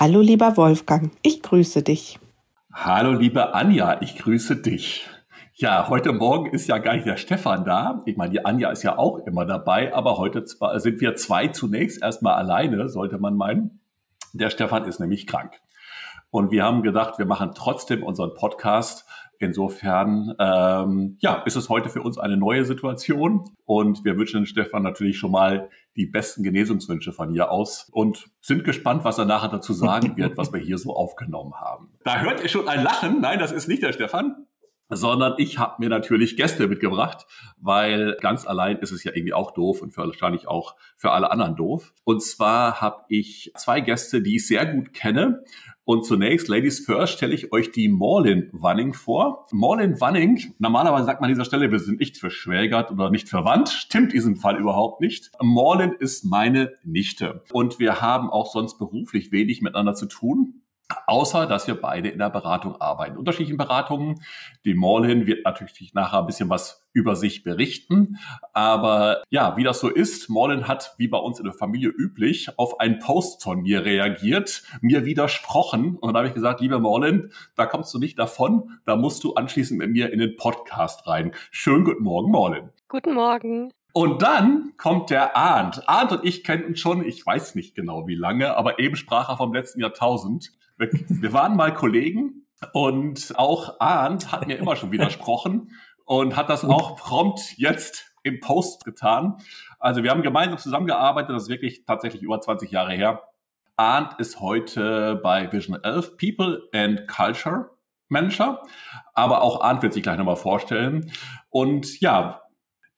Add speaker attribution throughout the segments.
Speaker 1: Hallo lieber Wolfgang, ich grüße dich.
Speaker 2: Hallo liebe Anja, ich grüße dich. Ja, heute Morgen ist ja gar nicht der Stefan da. Ich meine, die Anja ist ja auch immer dabei, aber heute sind wir zwei zunächst erstmal alleine, sollte man meinen. Der Stefan ist nämlich krank. Und wir haben gedacht, wir machen trotzdem unseren Podcast. Insofern, ähm, ja, ist es heute für uns eine neue Situation. Und wir wünschen Stefan natürlich schon mal die besten Genesungswünsche von hier aus und sind gespannt, was er nachher dazu sagen wird, was wir hier so aufgenommen haben. Da hört ihr schon ein Lachen. Nein, das ist nicht der Stefan sondern ich habe mir natürlich Gäste mitgebracht, weil ganz allein ist es ja irgendwie auch doof und wahrscheinlich auch für alle anderen doof. Und zwar habe ich zwei Gäste, die ich sehr gut kenne. Und zunächst, Ladies First, stelle ich euch die Morlin Wanning vor. Morlin Wanning, normalerweise sagt man an dieser Stelle, wir sind nicht verschwägert oder nicht verwandt. Stimmt in diesem Fall überhaupt nicht. Morlin ist meine Nichte. Und wir haben auch sonst beruflich wenig miteinander zu tun. Außer, dass wir beide in der Beratung arbeiten. Unterschiedlichen Beratungen. Die Morlin wird natürlich nachher ein bisschen was über sich berichten. Aber ja, wie das so ist, Morlin hat, wie bei uns in der Familie üblich, auf einen Post von mir reagiert, mir widersprochen. Und dann habe ich gesagt, liebe Morlin, da kommst du nicht davon. Da musst du anschließend mit mir in den Podcast rein. Schönen guten Morgen, Morlin.
Speaker 3: Guten Morgen.
Speaker 2: Und dann kommt der Arndt. Arndt und ich kennen uns schon, ich weiß nicht genau wie lange, aber eben sprach er vom letzten Jahrtausend. Wir, wir waren mal Kollegen und auch Arndt hat mir immer schon widersprochen und hat das auch prompt jetzt im Post getan. Also wir haben gemeinsam zusammengearbeitet, das ist wirklich tatsächlich über 20 Jahre her. Arndt ist heute bei Vision 11 People and Culture Manager, aber auch Arndt wird sich gleich nochmal vorstellen. Und ja,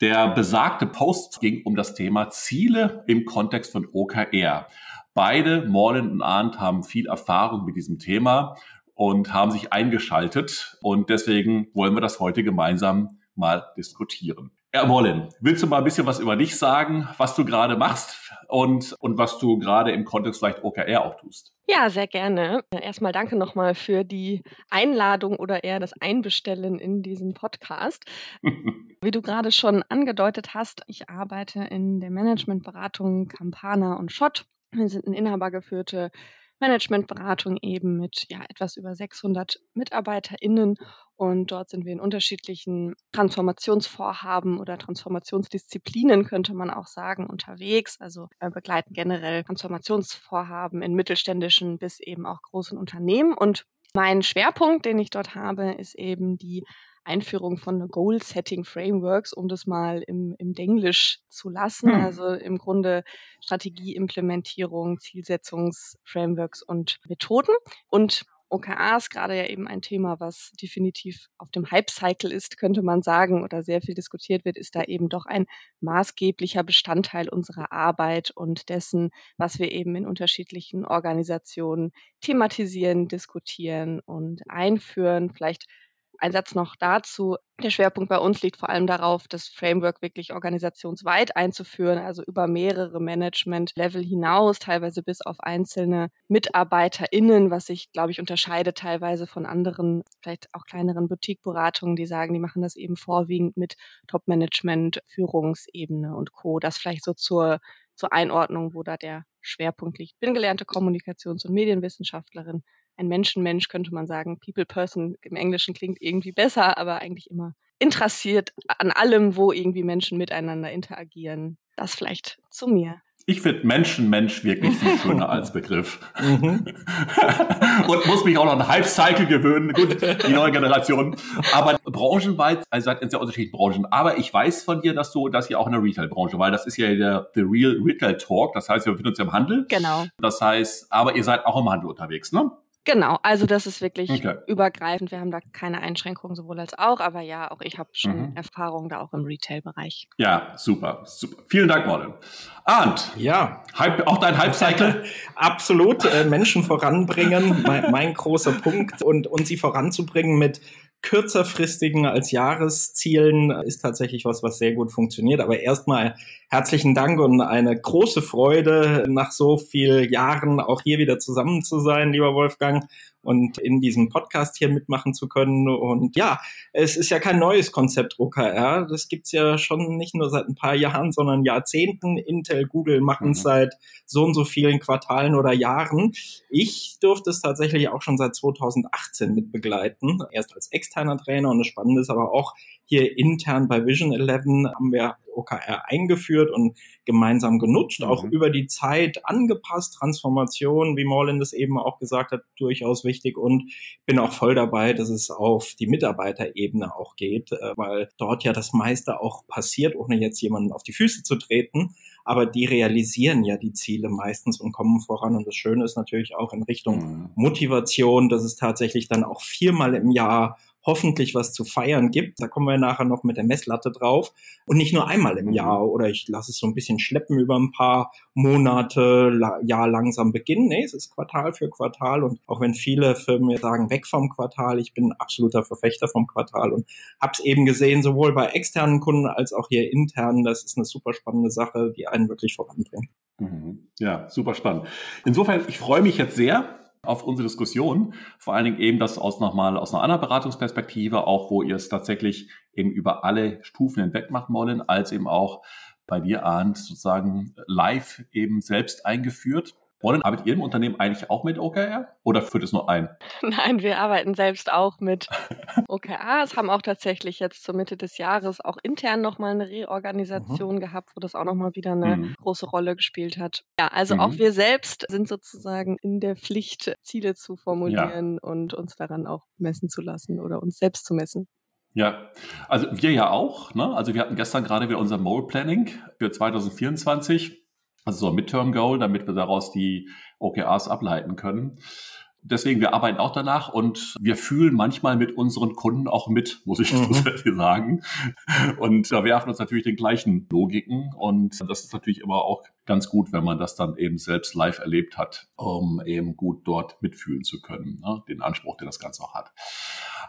Speaker 2: der besagte Post ging um das Thema Ziele im Kontext von OKR. Beide, Morland und Arndt, haben viel Erfahrung mit diesem Thema und haben sich eingeschaltet. Und deswegen wollen wir das heute gemeinsam mal diskutieren. Morlin, willst du mal ein bisschen was über dich sagen, was du gerade machst und, und was du gerade im Kontext vielleicht OKR auch tust?
Speaker 3: Ja, sehr gerne. Erstmal danke nochmal für die Einladung oder eher das Einbestellen in diesen Podcast. Wie du gerade schon angedeutet hast, ich arbeite in der Managementberatung Campana und Schott wir sind eine inhabergeführte Managementberatung eben mit ja, etwas über 600 MitarbeiterInnen und dort sind wir in unterschiedlichen Transformationsvorhaben oder Transformationsdisziplinen, könnte man auch sagen, unterwegs. Also wir begleiten generell Transformationsvorhaben in mittelständischen bis eben auch großen Unternehmen. Und mein Schwerpunkt, den ich dort habe, ist eben die Einführung von Goal-Setting-Frameworks, um das mal im, im Denglisch zu lassen. Hm. Also im Grunde Strategieimplementierung, Zielsetzungsframeworks und Methoden. Und OKR ist gerade ja eben ein Thema, was definitiv auf dem Hype-Cycle ist, könnte man sagen, oder sehr viel diskutiert wird, ist da eben doch ein maßgeblicher Bestandteil unserer Arbeit und dessen, was wir eben in unterschiedlichen Organisationen thematisieren, diskutieren und einführen. Vielleicht ein Satz noch dazu. Der Schwerpunkt bei uns liegt vor allem darauf, das Framework wirklich organisationsweit einzuführen, also über mehrere Management-Level hinaus, teilweise bis auf einzelne MitarbeiterInnen, was sich, glaube ich, unterscheidet teilweise von anderen, vielleicht auch kleineren Boutique-Beratungen, die sagen, die machen das eben vorwiegend mit Top-Management, Führungsebene und Co. Das vielleicht so zur, zur Einordnung, wo da der Schwerpunkt liegt. Bin gelernte Kommunikations- und Medienwissenschaftlerin, ein Menschenmensch könnte man sagen. People Person im Englischen klingt irgendwie besser, aber eigentlich immer interessiert an allem, wo irgendwie Menschen miteinander interagieren. Das vielleicht zu mir.
Speaker 2: Ich finde Menschenmensch wirklich viel schöner als Begriff. Mhm. Und muss mich auch noch an Hype-Cycle gewöhnen. Gut, die neue Generation. Aber branchenweit, also seid in sehr unterschiedlichen Branchen. Aber ich weiß von dir, dass du, dass ihr auch in der Retail-Branche, weil das ist ja der The Real Retail Talk. Das heißt, wir befinden uns ja im Handel.
Speaker 3: Genau.
Speaker 2: Das heißt, aber ihr seid auch im Handel unterwegs, ne?
Speaker 3: Genau, also das ist wirklich okay. übergreifend. Wir haben da keine Einschränkungen sowohl als auch, aber ja, auch ich habe schon mhm. Erfahrung da auch im Retail-Bereich.
Speaker 2: Ja, super, super. Vielen Dank, Morten. Arndt.
Speaker 4: Ja.
Speaker 2: Hype, auch dein Hype-Cycle?
Speaker 4: Absolut. Äh, Menschen voranbringen, mein, mein großer Punkt und, und sie voranzubringen mit kürzerfristigen als Jahreszielen ist tatsächlich was, was sehr gut funktioniert. Aber erstmal herzlichen Dank und eine große Freude, nach so vielen Jahren auch hier wieder zusammen zu sein, lieber Wolfgang und in diesem Podcast hier mitmachen zu können. Und ja, es ist ja kein neues Konzept OKR. Das gibt's ja schon nicht nur seit ein paar Jahren, sondern Jahrzehnten. Intel, Google machen es mhm. seit so und so vielen Quartalen oder Jahren. Ich durfte es tatsächlich auch schon seit 2018 mit begleiten. Erst als externer Trainer und das Spannende ist aber auch, hier intern bei Vision 11 haben wir OKR eingeführt und gemeinsam genutzt, mhm. auch über die Zeit angepasst. Transformation, wie Morlin das eben auch gesagt hat, durchaus wichtig und bin auch voll dabei, dass es auf die Mitarbeiterebene auch geht, äh, weil dort ja das meiste auch passiert, ohne jetzt jemanden auf die Füße zu treten. Aber die realisieren ja die Ziele meistens und kommen voran. Und das Schöne ist natürlich auch in Richtung mhm. Motivation, dass es tatsächlich dann auch viermal im Jahr hoffentlich was zu feiern gibt. Da kommen wir nachher noch mit der Messlatte drauf. Und nicht nur einmal im Jahr oder ich lasse es so ein bisschen schleppen über ein paar Monate, Jahr langsam beginnen. Nee, es ist Quartal für Quartal. Und auch wenn viele Firmen mir sagen, weg vom Quartal, ich bin absoluter Verfechter vom Quartal und habe es eben gesehen, sowohl bei externen Kunden als auch hier intern. Das ist eine super spannende Sache, die einen wirklich voranbringt.
Speaker 2: Mhm. Ja, super spannend. Insofern, ich freue mich jetzt sehr, auf unsere Diskussion. Vor allen Dingen eben das aus nochmal aus einer anderen Beratungsperspektive, auch wo ihr es tatsächlich eben über alle Stufen hinweg machen wollen, als eben auch bei dir, Arndt, sozusagen live eben selbst eingeführt. Wollen, arbeitet ihr im Unternehmen eigentlich auch mit OKR oder führt es nur ein?
Speaker 3: Nein, wir arbeiten selbst auch mit OKRs, haben auch tatsächlich jetzt zur Mitte des Jahres auch intern nochmal eine Reorganisation mhm. gehabt, wo das auch nochmal wieder eine mhm. große Rolle gespielt hat. Ja, also mhm. auch wir selbst sind sozusagen in der Pflicht, Ziele zu formulieren ja. und uns daran auch messen zu lassen oder uns selbst zu messen.
Speaker 2: Ja, also wir ja auch. Ne? Also wir hatten gestern gerade wieder unser Mole Planning für 2024 also so ein Midterm Goal, damit wir daraus die OKRs ableiten können. Deswegen, wir arbeiten auch danach und wir fühlen manchmal mit unseren Kunden auch mit, muss ich mhm. sagen. Und da werfen uns natürlich den gleichen Logiken und das ist natürlich immer auch ganz gut, wenn man das dann eben selbst live erlebt hat, um eben gut dort mitfühlen zu können, ne? den Anspruch, den das Ganze auch hat.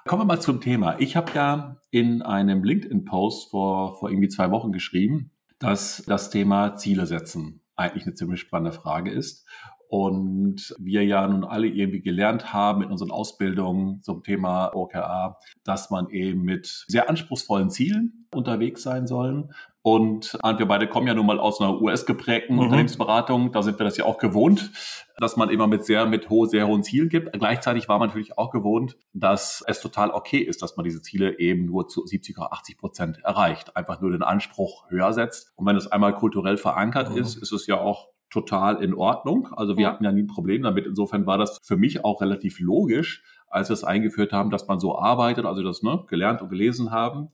Speaker 2: Kommen wir mal zum Thema. Ich habe ja in einem LinkedIn-Post vor, vor irgendwie zwei Wochen geschrieben, dass das Thema Ziele setzen eigentlich eine ziemlich spannende Frage ist. Und wir ja nun alle irgendwie gelernt haben in unseren Ausbildungen zum Thema OKR, dass man eben mit sehr anspruchsvollen Zielen unterwegs sein sollen. Und wir beide kommen ja nun mal aus einer US-geprägten mhm. Unternehmensberatung. Da sind wir das ja auch gewohnt, dass man immer mit sehr, mit ho sehr hohen Zielen gibt. Gleichzeitig war man natürlich auch gewohnt, dass es total okay ist, dass man diese Ziele eben nur zu 70 oder 80 Prozent erreicht. Einfach nur den Anspruch höher setzt. Und wenn es einmal kulturell verankert mhm. ist, ist es ja auch total in Ordnung. Also wir ja. hatten ja nie ein Problem damit. Insofern war das für mich auch relativ logisch, als wir es eingeführt haben, dass man so arbeitet, also das ne, gelernt und gelesen haben.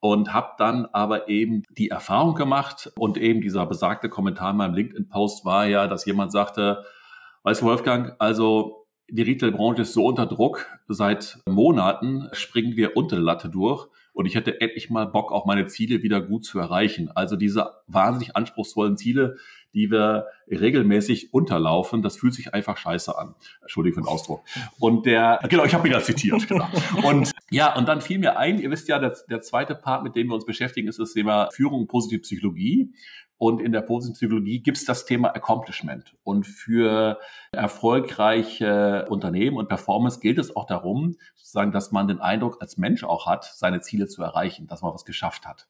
Speaker 2: Und habe dann aber eben die Erfahrung gemacht und eben dieser besagte Kommentar in meinem LinkedIn-Post war ja, dass jemand sagte, weißt du Wolfgang, also die Retail-Branche ist so unter Druck, seit Monaten springen wir unter der Latte durch und ich hätte endlich mal Bock, auch meine Ziele wieder gut zu erreichen. Also diese wahnsinnig anspruchsvollen Ziele, die wir regelmäßig unterlaufen, das fühlt sich einfach scheiße an. Entschuldigung für den Ausdruck. Und der, genau, ich habe ihn ja zitiert, genau. Und ja, und dann fiel mir ein, ihr wisst ja, der, der zweite Part, mit dem wir uns beschäftigen, ist das Thema Führung und positive Psychologie. Und in der positiven Psychologie gibt es das Thema Accomplishment. Und für erfolgreiche Unternehmen und Performance gilt es auch darum, sozusagen, dass man den Eindruck als Mensch auch hat, seine Ziele zu erreichen, dass man was geschafft hat.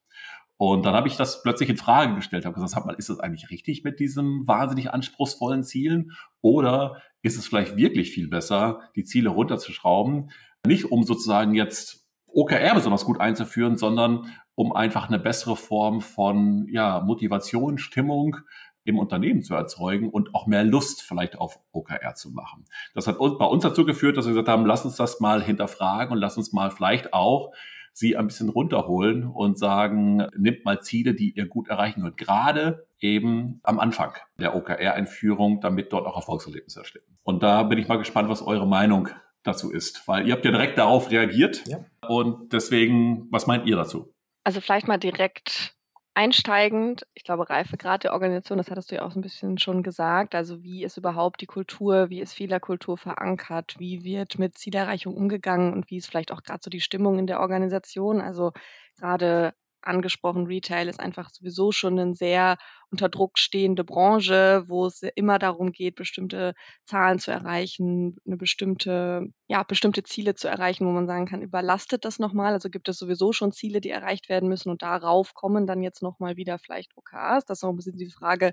Speaker 2: Und dann habe ich das plötzlich in Frage gestellt, habe gesagt, sag mal, ist das eigentlich richtig mit diesen wahnsinnig anspruchsvollen Zielen? Oder ist es vielleicht wirklich viel besser, die Ziele runterzuschrauben? Nicht um sozusagen jetzt OKR besonders gut einzuführen, sondern um einfach eine bessere Form von ja, Motivation, Stimmung im Unternehmen zu erzeugen und auch mehr Lust vielleicht auf OKR zu machen. Das hat bei uns dazu geführt, dass wir gesagt haben, lass uns das mal hinterfragen und lass uns mal vielleicht auch sie ein bisschen runterholen und sagen, nimmt mal Ziele, die ihr gut erreichen könnt. Gerade eben am Anfang der OKR-Einführung, damit dort auch Erfolgserlebnisse entstehen. Und da bin ich mal gespannt, was eure Meinung dazu ist, weil ihr habt ja direkt darauf reagiert. Ja. Und deswegen, was meint ihr dazu?
Speaker 3: Also vielleicht mal direkt einsteigend, ich glaube, Reifegrad der Organisation, das hattest du ja auch so ein bisschen schon gesagt. Also wie ist überhaupt die Kultur, wie ist Fehlerkultur verankert, wie wird mit Zielerreichung umgegangen und wie ist vielleicht auch gerade so die Stimmung in der Organisation. Also gerade angesprochen, Retail ist einfach sowieso schon eine sehr unter Druck stehende Branche, wo es immer darum geht, bestimmte Zahlen zu erreichen, eine bestimmte, ja, bestimmte Ziele zu erreichen, wo man sagen kann, überlastet das nochmal? Also gibt es sowieso schon Ziele, die erreicht werden müssen und darauf kommen dann jetzt nochmal wieder vielleicht OKRs. Das ist noch ein bisschen die Frage,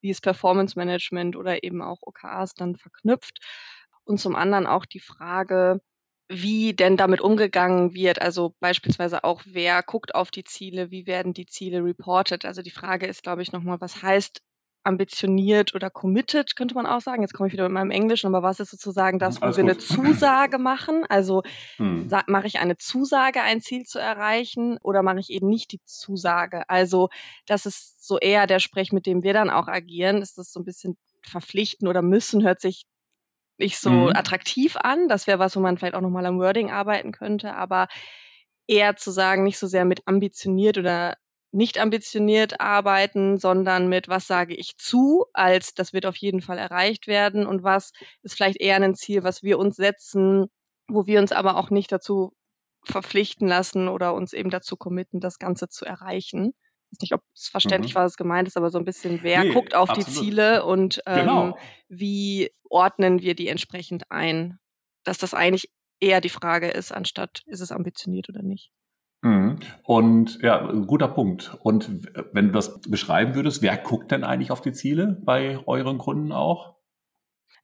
Speaker 3: wie ist Performance Management oder eben auch OKRs dann verknüpft. Und zum anderen auch die Frage, wie denn damit umgegangen wird. Also beispielsweise auch, wer guckt auf die Ziele, wie werden die Ziele reported. Also die Frage ist, glaube ich, nochmal, was heißt ambitioniert oder committed, könnte man auch sagen. Jetzt komme ich wieder mit meinem Englischen, aber was ist sozusagen das, wo Alles wir gut. eine Zusage machen? Also hm. mache ich eine Zusage, ein Ziel zu erreichen oder mache ich eben nicht die Zusage? Also das ist so eher der Sprech, mit dem wir dann auch agieren. Ist das so ein bisschen verpflichten oder müssen, hört sich nicht so mhm. attraktiv an. Das wäre was, wo man vielleicht auch nochmal am Wording arbeiten könnte, aber eher zu sagen, nicht so sehr mit ambitioniert oder nicht ambitioniert arbeiten, sondern mit was sage ich zu, als das wird auf jeden Fall erreicht werden und was ist vielleicht eher ein Ziel, was wir uns setzen, wo wir uns aber auch nicht dazu verpflichten lassen oder uns eben dazu committen, das Ganze zu erreichen. Ich weiß nicht, ob es verständlich mhm. war, was gemeint ist, aber so ein bisschen, wer nee, guckt auf absolut. die Ziele und ähm, genau. wie ordnen wir die entsprechend ein? Dass das eigentlich eher die Frage ist, anstatt ist es ambitioniert oder nicht.
Speaker 2: Mhm. Und ja, guter Punkt. Und wenn du das beschreiben würdest, wer guckt denn eigentlich auf die Ziele bei euren Kunden auch?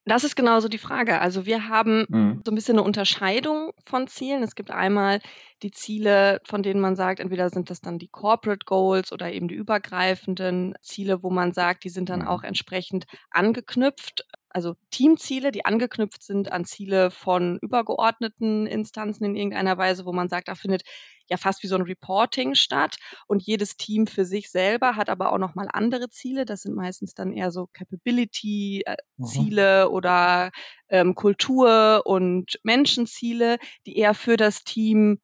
Speaker 3: Das ist genauso die Frage. Also wir haben mhm. so ein bisschen eine Unterscheidung von Zielen. Es gibt einmal die Ziele, von denen man sagt, entweder sind das dann die Corporate Goals oder eben die übergreifenden Ziele, wo man sagt, die sind dann mhm. auch entsprechend angeknüpft also Teamziele, die angeknüpft sind an Ziele von übergeordneten Instanzen in irgendeiner Weise, wo man sagt, da findet ja fast wie so ein Reporting statt und jedes Team für sich selber hat aber auch noch mal andere Ziele. Das sind meistens dann eher so Capability-Ziele äh, mhm. oder ähm, Kultur- und Menschenziele, die eher für das Team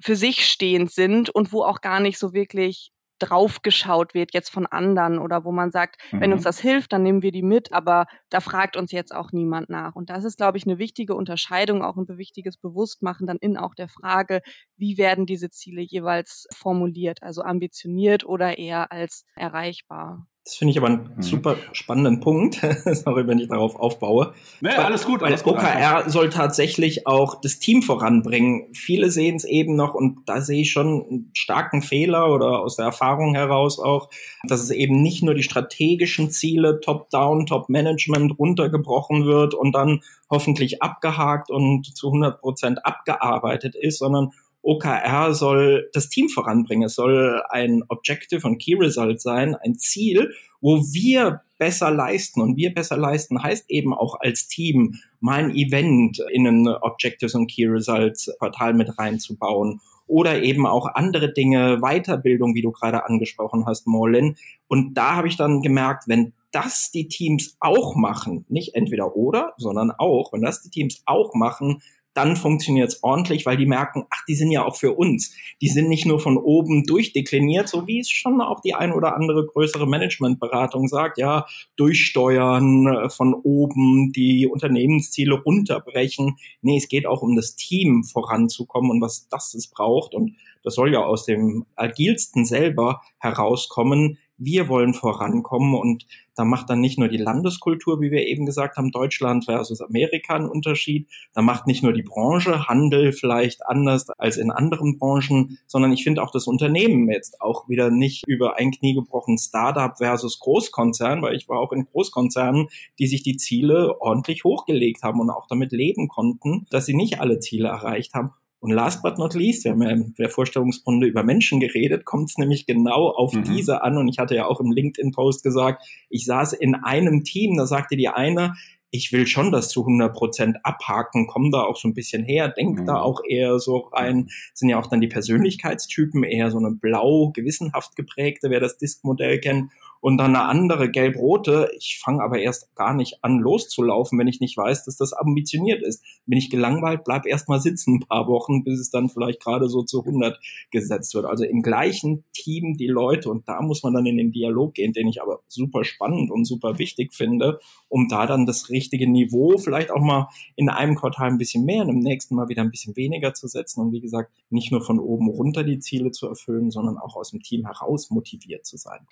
Speaker 3: für sich stehend sind und wo auch gar nicht so wirklich draufgeschaut wird jetzt von anderen oder wo man sagt, mhm. wenn uns mhm. das hilft, dann nehmen wir die mit, aber da fragt uns jetzt auch niemand nach. Und das ist, glaube ich, eine wichtige Unterscheidung, auch ein wichtiges Bewusstmachen dann in auch der Frage, wie werden diese Ziele jeweils formuliert, also ambitioniert oder eher als erreichbar.
Speaker 4: Das finde ich aber einen mhm. super spannenden Punkt. Sorry, wenn ich darauf aufbaue.
Speaker 2: Nee, alles gut. Alles
Speaker 4: weil OKR soll tatsächlich auch das Team voranbringen. Viele sehen es eben noch und da sehe ich schon einen starken Fehler oder aus der Erfahrung heraus auch, dass es eben nicht nur die strategischen Ziele Top-Down, Top-Management runtergebrochen wird und dann hoffentlich abgehakt und zu 100 Prozent abgearbeitet ist, sondern OKR soll das Team voranbringen. Es soll ein Objective und Key Result sein, ein Ziel, wo wir besser leisten. Und wir besser leisten heißt eben auch als Team mal ein Event in ein Objectives und Key Results Portal mit reinzubauen oder eben auch andere Dinge, Weiterbildung, wie du gerade angesprochen hast, Morlin. Und da habe ich dann gemerkt, wenn das die Teams auch machen, nicht entweder oder, sondern auch, wenn das die Teams auch machen, dann funktioniert es ordentlich, weil die merken, ach, die sind ja auch für uns. Die sind nicht nur von oben durchdekliniert, so wie es schon auch die ein oder andere größere Managementberatung sagt, ja, durchsteuern äh, von oben, die Unternehmensziele runterbrechen. Nee, es geht auch um das Team voranzukommen und was das es braucht. Und das soll ja aus dem agilsten selber herauskommen, wir wollen vorankommen und da macht dann nicht nur die Landeskultur, wie wir eben gesagt haben, Deutschland versus Amerika einen Unterschied, da macht nicht nur die Branche Handel vielleicht anders als in anderen Branchen, sondern ich finde auch das Unternehmen jetzt auch wieder nicht über ein Knie gebrochen Startup versus Großkonzern, weil ich war auch in Großkonzernen, die sich die Ziele ordentlich hochgelegt haben und auch damit leben konnten, dass sie nicht alle Ziele erreicht haben. Und last but not least, wir haben ja in der Vorstellungsrunde über Menschen geredet, kommt es nämlich genau auf mhm. diese an. Und ich hatte ja auch im LinkedIn-Post gesagt, ich saß in einem Team, da sagte die eine, ich will schon das zu 100 Prozent abhaken, komm da auch so ein bisschen her, denk mhm. da auch eher so rein, sind ja auch dann die Persönlichkeitstypen eher so eine blau gewissenhaft geprägte, wer das Disk-Modell kennt und dann eine andere gelb-rote. Ich fange aber erst gar nicht an loszulaufen, wenn ich nicht weiß, dass das ambitioniert ist. Bin ich gelangweilt, bleib erst mal sitzen ein paar Wochen, bis es dann vielleicht gerade so zu 100 gesetzt wird. Also im gleichen Team die Leute und da muss man dann in den Dialog gehen, den ich aber super spannend und super wichtig finde, um da dann das richtige richtige Niveau, vielleicht auch mal in einem Quartal ein bisschen mehr und im nächsten Mal wieder ein bisschen weniger zu setzen und wie gesagt, nicht nur von oben runter die Ziele zu erfüllen, sondern auch aus dem Team heraus motiviert zu sein.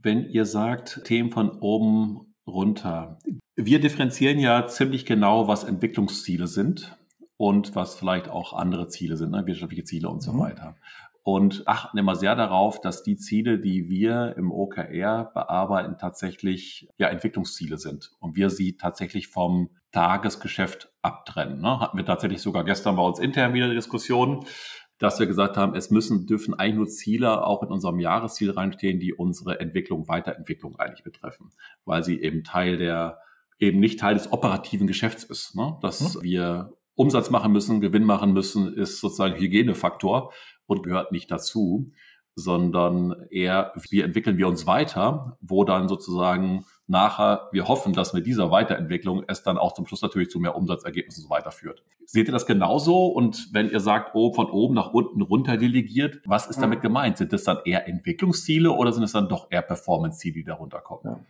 Speaker 2: Wenn ihr sagt, Themen von oben runter, wir differenzieren ja ziemlich genau, was Entwicklungsziele sind und was vielleicht auch andere Ziele sind, ne? wirtschaftliche Ziele und so mhm. weiter und achten immer sehr darauf, dass die Ziele, die wir im OKR bearbeiten, tatsächlich ja Entwicklungsziele sind und wir sie tatsächlich vom Tagesgeschäft abtrennen. Ne? Hatten wir tatsächlich sogar gestern bei uns intern wieder eine Diskussion, dass wir gesagt haben, es müssen, dürfen eigentlich nur Ziele auch in unserem Jahresziel reinstehen, die unsere Entwicklung, Weiterentwicklung eigentlich betreffen, weil sie eben Teil der, eben nicht Teil des operativen Geschäfts ist. Ne? Dass hm. wir Umsatz machen müssen, Gewinn machen müssen, ist sozusagen Hygienefaktor und gehört nicht dazu, sondern eher, wie entwickeln wir uns weiter, wo dann sozusagen nachher wir hoffen, dass mit dieser Weiterentwicklung es dann auch zum Schluss natürlich zu mehr Umsatzergebnissen so weiter führt. Seht ihr das genauso? Und wenn ihr sagt, oh, von oben nach unten runter delegiert, was ist damit gemeint? Sind das dann eher Entwicklungsziele oder sind es dann doch eher Performance-Ziele, die darunter kommen? Ja.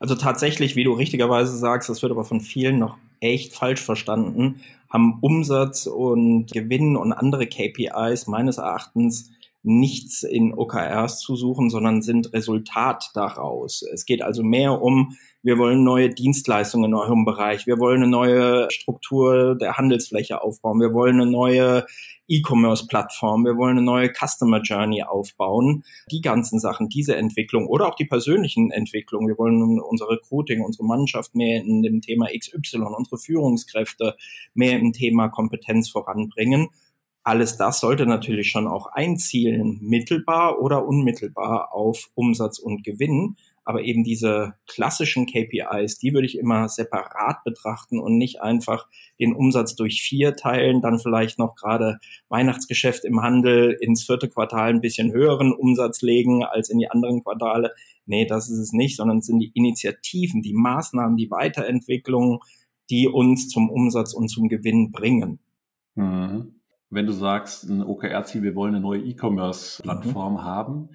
Speaker 4: Also tatsächlich, wie du richtigerweise sagst, das wird aber von vielen noch echt falsch verstanden, haben Umsatz und Gewinn und andere KPIs meines Erachtens nichts in OKRs zu suchen, sondern sind Resultat daraus. Es geht also mehr um, wir wollen neue Dienstleistungen in eurem Bereich, wir wollen eine neue Struktur der Handelsfläche aufbauen, wir wollen eine neue E-Commerce-Plattform, wir wollen eine neue Customer Journey aufbauen. Die ganzen Sachen, diese Entwicklung oder auch die persönlichen Entwicklungen. Wir wollen unser Recruiting, unsere Mannschaft mehr in dem Thema XY, unsere Führungskräfte mehr im Thema Kompetenz voranbringen alles das sollte natürlich schon auch einzielen, mittelbar oder unmittelbar auf Umsatz und Gewinn. Aber eben diese klassischen KPIs, die würde ich immer separat betrachten und nicht einfach den Umsatz durch vier teilen, dann vielleicht noch gerade Weihnachtsgeschäft im Handel ins vierte Quartal ein bisschen höheren Umsatz legen als in die anderen Quartale. Nee, das ist es nicht, sondern es sind die Initiativen, die Maßnahmen, die Weiterentwicklung, die uns zum Umsatz und zum Gewinn bringen.
Speaker 2: Mhm wenn du sagst, ein OKR-Ziel, wir wollen eine neue E-Commerce-Plattform mhm. haben.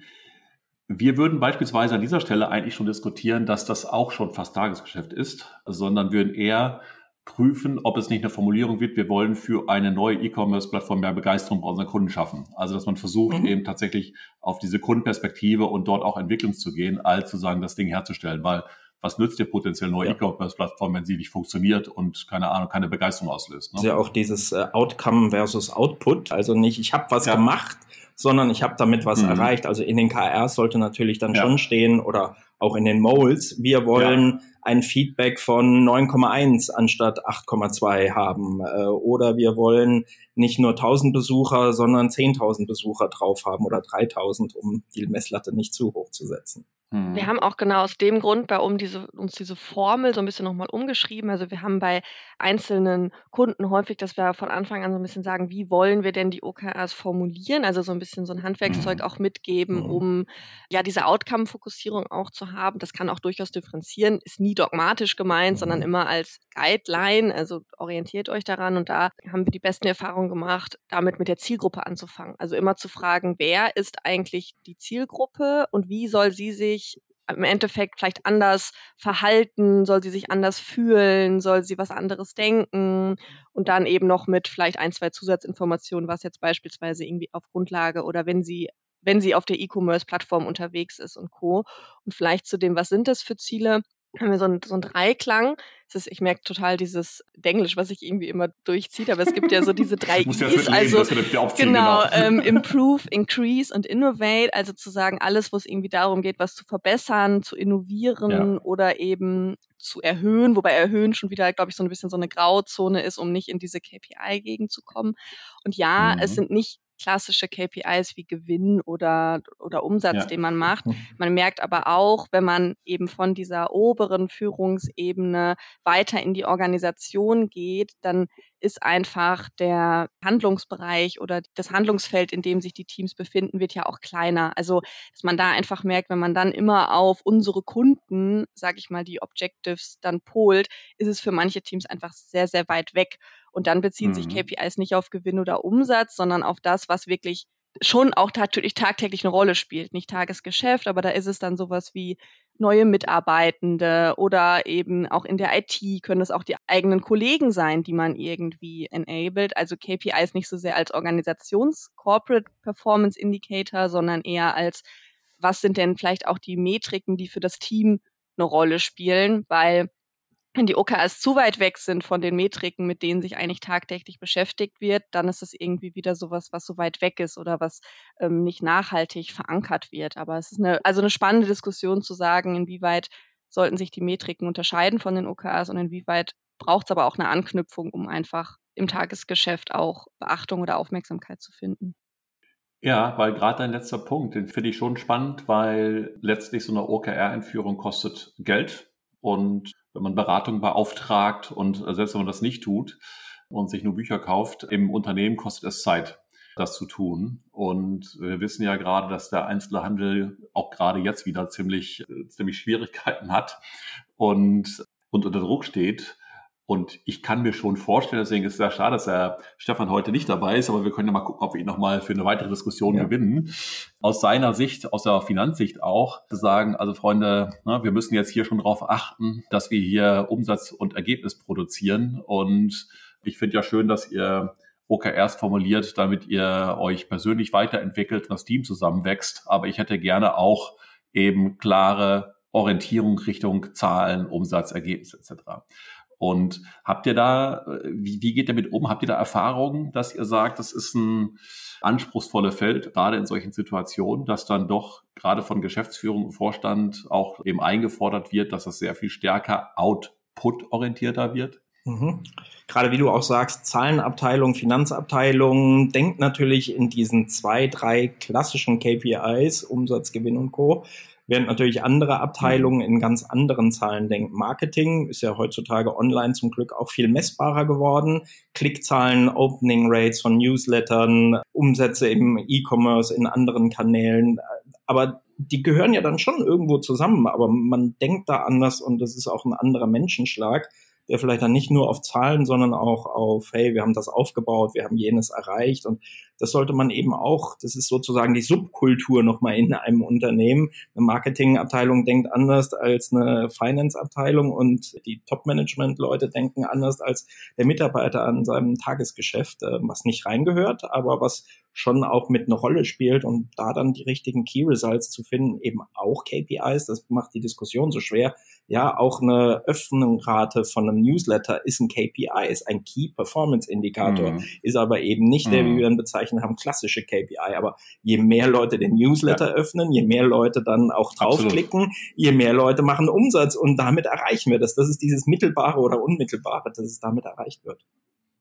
Speaker 2: Wir würden beispielsweise an dieser Stelle eigentlich schon diskutieren, dass das auch schon fast Tagesgeschäft ist, sondern würden eher prüfen, ob es nicht eine Formulierung wird, wir wollen für eine neue E-Commerce-Plattform mehr Begeisterung bei unseren Kunden schaffen. Also dass man versucht, mhm. eben tatsächlich auf diese Kundenperspektive und dort auch Entwicklung zu gehen, als zu sagen, das Ding herzustellen. Weil was nützt dir potenziell neue ja. E-Commerce-Plattform, wenn sie nicht funktioniert und keine Ahnung, keine Begeisterung auslöst?
Speaker 4: Ne? Das ist ja auch dieses äh, Outcome versus Output, also nicht, ich habe was ja. gemacht, sondern ich habe damit was mhm. erreicht. Also in den KRs sollte natürlich dann ja. schon stehen oder auch in den Moles, wir wollen ein Feedback von 9,1 anstatt 8,2 haben äh, oder wir wollen nicht nur 1000 Besucher, sondern 10.000 Besucher drauf haben oder 3000, um die Messlatte nicht zu hoch zu setzen.
Speaker 3: Mhm. Wir haben auch genau aus dem Grund bei um diese, uns diese Formel so ein bisschen nochmal umgeschrieben. Also wir haben bei einzelnen Kunden häufig, dass wir von Anfang an so ein bisschen sagen, wie wollen wir denn die OKRs formulieren? Also so ein bisschen so ein Handwerkszeug mhm. auch mitgeben, mhm. um ja diese Outcome-Fokussierung auch zu haben. Das kann auch durchaus differenzieren, ist nie dogmatisch gemeint, sondern mhm. immer als Guideline. Also orientiert euch daran und da haben wir die besten Erfahrungen gemacht, damit mit der Zielgruppe anzufangen. Also immer zu fragen, wer ist eigentlich die Zielgruppe und wie soll sie sich sich im Endeffekt vielleicht anders verhalten, soll sie sich anders fühlen, soll sie was anderes denken und dann eben noch mit vielleicht ein, zwei Zusatzinformationen, was jetzt beispielsweise irgendwie auf Grundlage oder wenn sie wenn sie auf der E-Commerce-Plattform unterwegs ist und Co. Und vielleicht zu dem, was sind das für Ziele? Haben wir so einen, so einen Dreiklang. Ist, ich merke total dieses Denglisch, was sich irgendwie immer durchzieht, aber es gibt ja so diese drei I's, also genau, genau. Ähm, Improve, Increase und Innovate, also zu sagen, alles, wo es irgendwie darum geht, was zu verbessern, zu innovieren ja. oder eben zu erhöhen, wobei erhöhen schon wieder, glaube ich, so ein bisschen so eine Grauzone ist, um nicht in diese KPI-Gegend zu kommen. Und ja, mhm. es sind nicht klassische KPIs wie Gewinn oder, oder Umsatz, ja. den man macht. Mhm. Man merkt aber auch, wenn man eben von dieser oberen Führungsebene weiter in die Organisation geht, dann ist einfach der Handlungsbereich oder das Handlungsfeld, in dem sich die Teams befinden, wird ja auch kleiner. Also, dass man da einfach merkt, wenn man dann immer auf unsere Kunden, sage ich mal, die Objectives dann polt, ist es für manche Teams einfach sehr, sehr weit weg. Und dann beziehen mhm. sich KPIs nicht auf Gewinn oder Umsatz, sondern auf das, was wirklich schon auch natürlich tagtäglich eine Rolle spielt. Nicht Tagesgeschäft, aber da ist es dann sowas wie neue Mitarbeitende oder eben auch in der IT können es auch die eigenen Kollegen sein, die man irgendwie enabled. Also KPIs nicht so sehr als Organisations-Corporate Performance Indicator, sondern eher als, was sind denn vielleicht auch die Metriken, die für das Team eine Rolle spielen, weil wenn die OKRs zu weit weg sind von den Metriken, mit denen sich eigentlich tagtäglich beschäftigt wird, dann ist es irgendwie wieder sowas, was so weit weg ist oder was ähm, nicht nachhaltig verankert wird. Aber es ist eine, also eine spannende Diskussion zu sagen, inwieweit sollten sich die Metriken unterscheiden von den OKRs und inwieweit braucht es aber auch eine Anknüpfung, um einfach im Tagesgeschäft auch Beachtung oder Aufmerksamkeit zu finden.
Speaker 2: Ja, weil gerade dein letzter Punkt, den finde ich schon spannend, weil letztlich so eine OKR-Einführung kostet Geld und wenn man Beratung beauftragt und äh, selbst wenn man das nicht tut und sich nur Bücher kauft, im Unternehmen kostet es Zeit, das zu tun. Und wir wissen ja gerade, dass der Einzelhandel auch gerade jetzt wieder ziemlich, äh, ziemlich Schwierigkeiten hat und, und unter Druck steht. Und ich kann mir schon vorstellen, deswegen ist es sehr schade, dass der Stefan heute nicht dabei ist, aber wir können ja mal gucken, ob wir ihn nochmal für eine weitere Diskussion ja. gewinnen. Aus seiner Sicht, aus der Finanzsicht auch, zu sagen, also Freunde, ne, wir müssen jetzt hier schon darauf achten, dass wir hier Umsatz und Ergebnis produzieren. Und ich finde ja schön, dass ihr OKRs formuliert, damit ihr euch persönlich weiterentwickelt und das Team zusammenwächst. Aber ich hätte gerne auch eben klare Orientierung Richtung Zahlen, Umsatz, Ergebnis etc. Und habt ihr da, wie, wie geht ihr damit um? Habt ihr da Erfahrungen, dass ihr sagt, das ist ein anspruchsvolles Feld, gerade in solchen Situationen, dass dann doch gerade von Geschäftsführung und Vorstand auch eben eingefordert wird, dass das sehr viel stärker output-orientierter wird?
Speaker 4: Mhm. Gerade wie du auch sagst, Zahlenabteilung, Finanzabteilung, denkt natürlich in diesen zwei, drei klassischen KPIs, Umsatz, Gewinn und Co während natürlich andere Abteilungen in ganz anderen Zahlen denken. Marketing ist ja heutzutage online zum Glück auch viel messbarer geworden. Klickzahlen, Opening Rates von Newslettern, Umsätze im E-Commerce, in anderen Kanälen. Aber die gehören ja dann schon irgendwo zusammen, aber man denkt da anders und das ist auch ein anderer Menschenschlag der vielleicht dann nicht nur auf Zahlen, sondern auch auf, hey, wir haben das aufgebaut, wir haben jenes erreicht und das sollte man eben auch, das ist sozusagen die Subkultur nochmal in einem Unternehmen. Eine Marketingabteilung denkt anders als eine Finance-Abteilung und die Top-Management-Leute denken anders als der Mitarbeiter an seinem Tagesgeschäft, äh, was nicht reingehört, aber was schon auch mit einer Rolle spielt und da dann die richtigen Key Results zu finden, eben auch KPIs, das macht die Diskussion so schwer. Ja, auch eine Öffnungsrate von einem Newsletter ist ein KPI, ist ein Key Performance Indikator, mhm. ist aber eben nicht mhm. der, wie mhm. wir ihn bezeichnen haben, klassische KPI. Aber je mehr Leute den Newsletter ja. öffnen, je mehr Leute dann auch draufklicken, Absolut. je mehr Leute machen Umsatz und damit erreichen wir das. Das ist dieses mittelbare oder unmittelbare, dass es damit erreicht wird.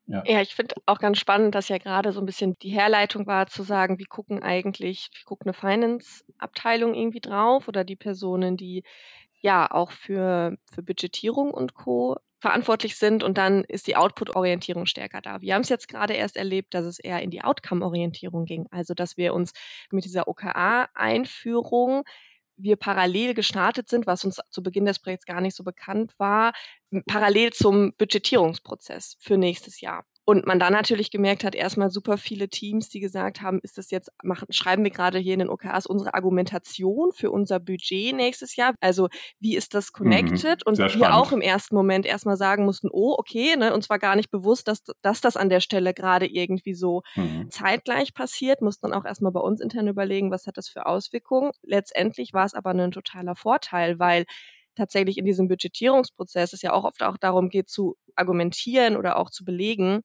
Speaker 3: Ja, ja ich finde auch ganz spannend, dass ja gerade so ein bisschen die Herleitung war, zu sagen, wie gucken eigentlich, wie guckt eine Finance-Abteilung irgendwie drauf oder die Personen, die ja auch für, für Budgetierung und Co. verantwortlich sind und dann ist die Output-Orientierung stärker da. Wir haben es jetzt gerade erst erlebt, dass es eher in die Outcome-Orientierung ging. Also, dass wir uns mit dieser OKA-Einführung wir parallel gestartet sind, was uns zu Beginn des Projekts gar nicht so bekannt war, parallel zum Budgetierungsprozess für nächstes Jahr. Und man dann natürlich gemerkt hat, erstmal super viele Teams, die gesagt haben, ist das jetzt, machen, schreiben wir gerade hier in den OKRs unsere Argumentation für unser Budget nächstes Jahr? Also wie ist das connected? Mhm, und wir spannend. auch im ersten Moment erstmal sagen mussten, oh, okay, ne, uns war gar nicht bewusst, dass, dass das an der Stelle gerade irgendwie so mhm. zeitgleich passiert, mussten dann auch erstmal bei uns intern überlegen, was hat das für Auswirkungen. Letztendlich war es aber ein totaler Vorteil, weil tatsächlich in diesem Budgetierungsprozess es ja auch oft auch darum geht, zu argumentieren oder auch zu belegen,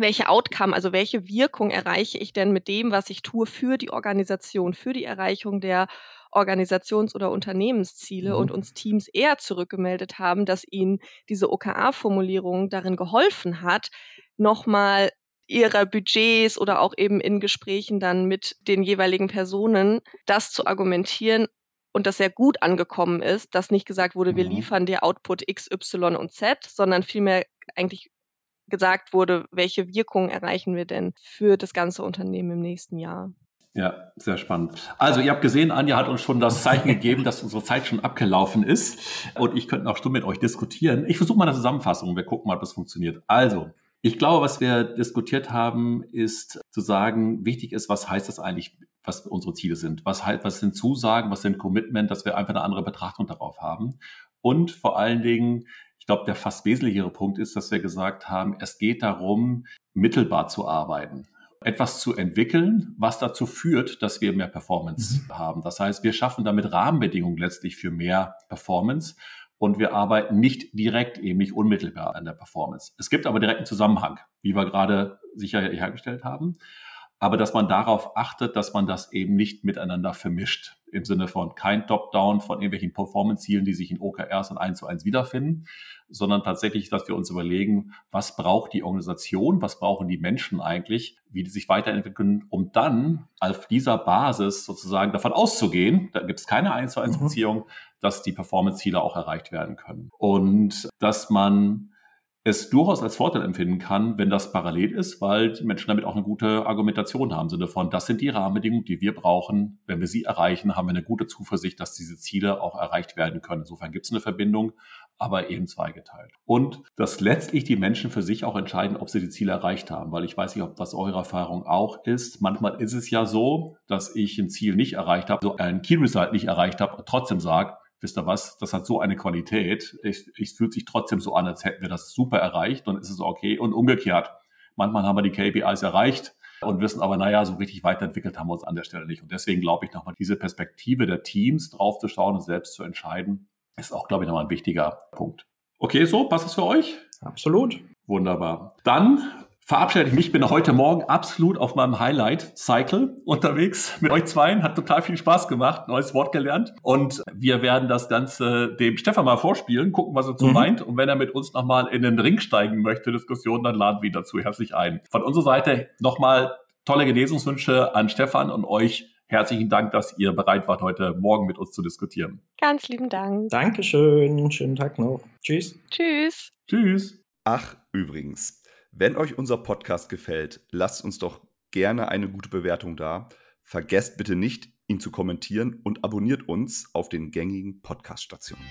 Speaker 3: welche Outcome, also welche Wirkung erreiche ich denn mit dem, was ich tue für die Organisation, für die Erreichung der Organisations- oder Unternehmensziele mhm. und uns Teams eher zurückgemeldet haben, dass ihnen diese OKA-Formulierung darin geholfen hat, nochmal ihrer Budgets oder auch eben in Gesprächen dann mit den jeweiligen Personen das zu argumentieren und das sehr gut angekommen ist, dass nicht gesagt wurde, wir mhm. liefern dir Output X, Y und Z, sondern vielmehr eigentlich gesagt wurde, welche Wirkung erreichen wir denn für das ganze Unternehmen im nächsten Jahr.
Speaker 2: Ja, sehr spannend. Also ihr habt gesehen, Anja hat uns schon das Zeichen gegeben, dass unsere Zeit schon abgelaufen ist und ich könnte noch Stunden mit euch diskutieren. Ich versuche mal eine Zusammenfassung, wir gucken mal, ob das funktioniert. Also, Ich glaube, was wir diskutiert haben, ist zu sagen, wichtig ist, was heißt das eigentlich, was unsere Ziele sind? Was, halt, was sind Zusagen, was sind Commitment, dass wir einfach eine andere Betrachtung darauf haben? Und vor allen Dingen, glaube, der fast wesentlichere Punkt ist, dass wir gesagt haben, es geht darum, mittelbar zu arbeiten etwas zu entwickeln, was dazu führt, dass wir mehr Performance mhm. haben. Das heißt, wir schaffen damit Rahmenbedingungen letztlich für mehr Performance und wir arbeiten nicht direkt, eben nicht unmittelbar an der Performance. Es gibt aber direkten Zusammenhang, wie wir gerade sicher hergestellt haben. Aber dass man darauf achtet, dass man das eben nicht miteinander vermischt. Im Sinne von kein Top-Down von irgendwelchen Performance-Zielen, die sich in OKRs und 1 zu 1 wiederfinden, sondern tatsächlich, dass wir uns überlegen, was braucht die Organisation, was brauchen die Menschen eigentlich, wie die sich weiterentwickeln, um dann auf dieser Basis sozusagen davon auszugehen, da gibt es keine 1 zu 1 mhm. Beziehung, dass die Performance-Ziele auch erreicht werden können. Und dass man es durchaus als Vorteil empfinden kann, wenn das parallel ist, weil die Menschen damit auch eine gute Argumentation haben, im Sinne von, das sind die Rahmenbedingungen, die wir brauchen. Wenn wir sie erreichen, haben wir eine gute Zuversicht, dass diese Ziele auch erreicht werden können. Insofern gibt es eine Verbindung, aber eben zweigeteilt. Und dass letztlich die Menschen für sich auch entscheiden, ob sie die Ziele erreicht haben, weil ich weiß nicht, ob das eure Erfahrung auch ist. Manchmal ist es ja so, dass ich ein Ziel nicht erreicht habe, so ein Key Result nicht erreicht habe, trotzdem sage, wisst ihr was, das hat so eine Qualität, es, fühlt sich trotzdem so an, als hätten wir das super erreicht und ist es okay. Und umgekehrt, manchmal haben wir die KPIs erreicht und wissen aber, naja, so richtig weiterentwickelt haben wir uns an der Stelle nicht. Und deswegen glaube ich nochmal, diese Perspektive der Teams draufzuschauen und selbst zu entscheiden, ist auch, glaube ich, nochmal ein wichtiger Punkt. Okay, so, passt es für euch?
Speaker 4: Absolut.
Speaker 2: Wunderbar. Dann verabschiede ich mich. Bin heute Morgen absolut auf meinem Highlight-Cycle unterwegs mit euch zweien. Hat total viel Spaß gemacht, neues Wort gelernt. Und wir werden das Ganze dem Stefan mal vorspielen, gucken, was er dazu mhm. meint. Und wenn er mit uns nochmal in den Ring steigen möchte, Diskussion, dann laden wir ihn dazu herzlich ein. Von unserer Seite nochmal tolle Genesungswünsche an Stefan und euch. Herzlichen Dank, dass ihr bereit wart, heute Morgen mit uns zu diskutieren.
Speaker 3: Ganz lieben Dank.
Speaker 4: Dankeschön. Schönen Tag noch. Tschüss.
Speaker 3: Tschüss.
Speaker 2: Tschüss.
Speaker 5: Ach, übrigens. Wenn euch unser Podcast gefällt, lasst uns doch gerne eine gute Bewertung da. Vergesst bitte nicht, ihn zu kommentieren und abonniert uns auf den gängigen Podcast-Stationen.